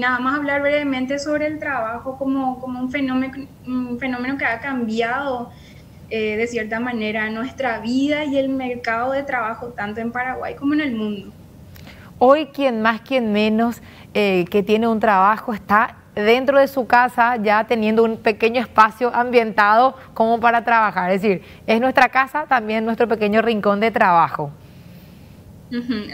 nada más hablar brevemente sobre el trabajo como, como un, fenómeno, un fenómeno que ha cambiado eh, de cierta manera nuestra vida y el mercado de trabajo tanto en Paraguay como en el mundo. Hoy quien más, quien menos eh, que tiene un trabajo está dentro de su casa ya teniendo un pequeño espacio ambientado como para trabajar. Es decir, es nuestra casa también nuestro pequeño rincón de trabajo.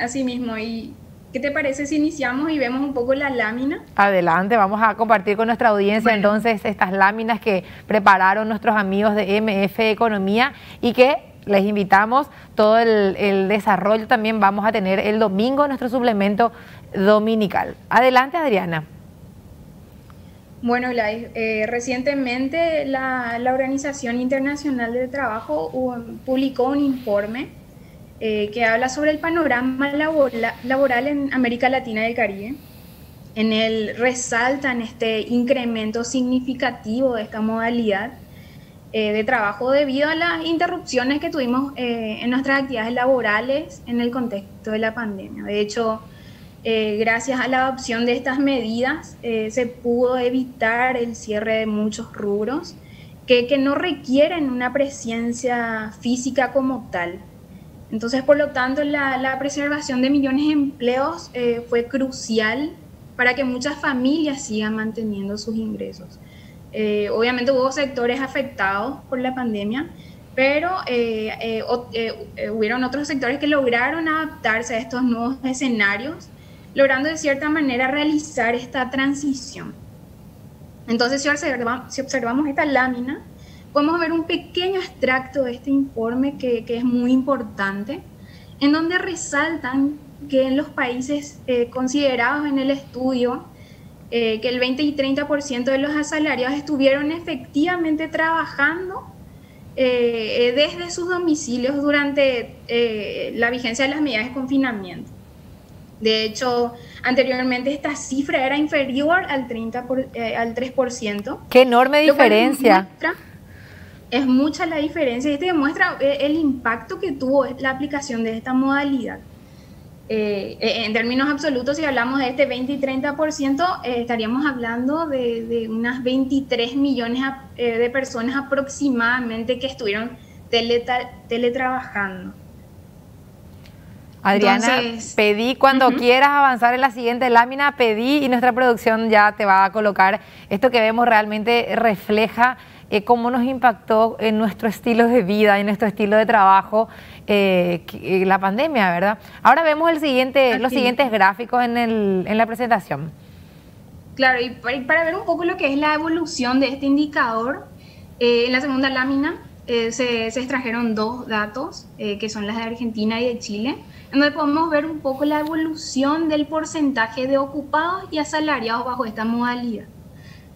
así mismo, y ¿Qué te parece si iniciamos y vemos un poco la lámina? Adelante, vamos a compartir con nuestra audiencia entonces estas láminas que prepararon nuestros amigos de MF Economía y que les invitamos, todo el, desarrollo también vamos a tener el domingo en nuestro suplemento dominical. Adelante, Adriana. Bueno, eh, recientemente la, la, Organización Internacional del Trabajo publicó un informe eh, que habla sobre el panorama laboral en América Latina y el Caribe. En él resaltan este incremento significativo de esta modalidad eh, de trabajo debido a las interrupciones que tuvimos eh, en nuestras actividades laborales en el contexto de la pandemia. De hecho, gracias a la adopción de estas medidas se pudo evitar el cierre de muchos rubros que, que no requieren una presencia física como tal. Entonces, por lo tanto, la, preservación de millones de empleos eh, fue crucial para que muchas familias sigan manteniendo sus ingresos. Eh, obviamente hubo sectores afectados por la pandemia, pero eh, hubieron otros sectores que lograron adaptarse a estos nuevos escenarios, logrando de cierta manera realizar esta transición. Entonces, si si observamos esta lámina, podemos ver un pequeño extracto de este informe que, es muy importante, en donde resaltan que en los países eh, considerados en el estudio, eh, que el 20 y 30% de los asalariados estuvieron efectivamente trabajando eh, desde sus domicilios durante la vigencia de las medidas de confinamiento. De hecho, anteriormente esta cifra era inferior al, 30 al 3%. Qué enorme diferencia es mucha la diferencia y esto demuestra eh, el impacto que tuvo la aplicación de esta modalidad. Eh, eh, en términos absolutos, si hablamos de este 20 y 30%, estaríamos hablando de, unas 23 millones de personas aproximadamente que estuvieron teletrabajando. Adriana, pedí cuando quieras avanzar en la siguiente lámina, pedí y nuestra producción ya te va a colocar. Esto que vemos realmente refleja eh, cómo nos impactó en nuestro estilo de vida, en nuestro estilo de trabajo eh, eh, la pandemia, ¿verdad? Ahora vemos el siguiente, los siguientes gráficos en, el, en la presentación. Claro, y para ver un poco lo que es la evolución de este indicador, en la segunda lámina se, se, extrajeron dos datos, que son las de Argentina y de Chile, en donde podemos ver un poco la evolución del porcentaje de ocupados y asalariados bajo esta modalidad.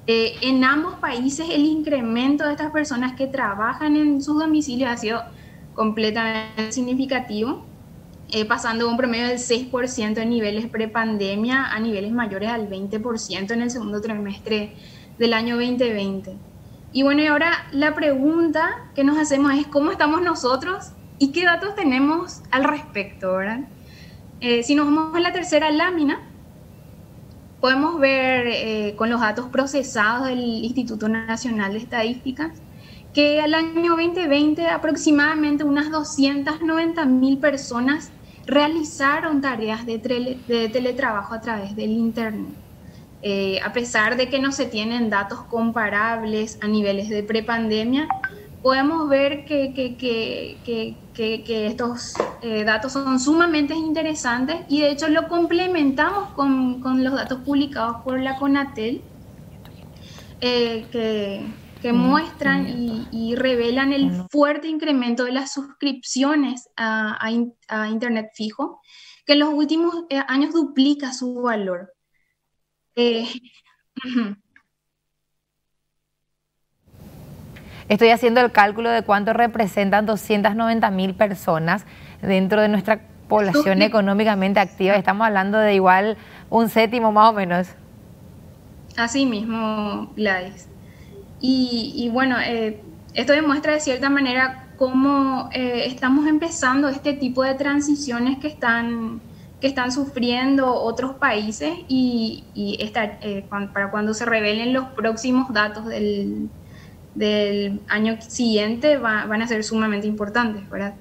Eh, en ambos países el incremento de estas personas que trabajan en sus domicilios ha sido completamente significativo, eh, pasando de un promedio del 6% en niveles prepandemia a niveles mayores al 20% en el segundo trimestre del año 2020. Y bueno, y ahora la pregunta que nos hacemos es cómo estamos nosotros y qué datos tenemos al respecto, ¿verdad? Eh, si nos vamos a la tercera lámina, podemos ver eh, con los datos procesados del Instituto Nacional de Estadísticas que al año 2020 aproximadamente unas 290 mil personas realizaron tareas de, teletrabajo a través del Internet. Eh, a pesar de que no se tienen datos comparables a niveles de prepandemia, podemos ver que, que, estos eh, datos son sumamente interesantes y de hecho lo complementamos con, con los datos publicados por la CONATEL eh, que, muestran y, revelan el fuerte incremento de las suscripciones a, a, Internet fijo, que en los últimos años duplica su valor. Estoy haciendo el cálculo de cuánto representan 290 mil personas dentro de nuestra población económicamente activa. Estamos hablando de igual un séptimo más o menos. Así mismo, Gladys. Y, bueno, eh, esto demuestra de cierta manera cómo eh, estamos empezando este tipo de transiciones que están que están sufriendo otros países y, eh, para cuando se revelen los próximos datos del, del año siguiente van a ser sumamente importantes, ¿verdad?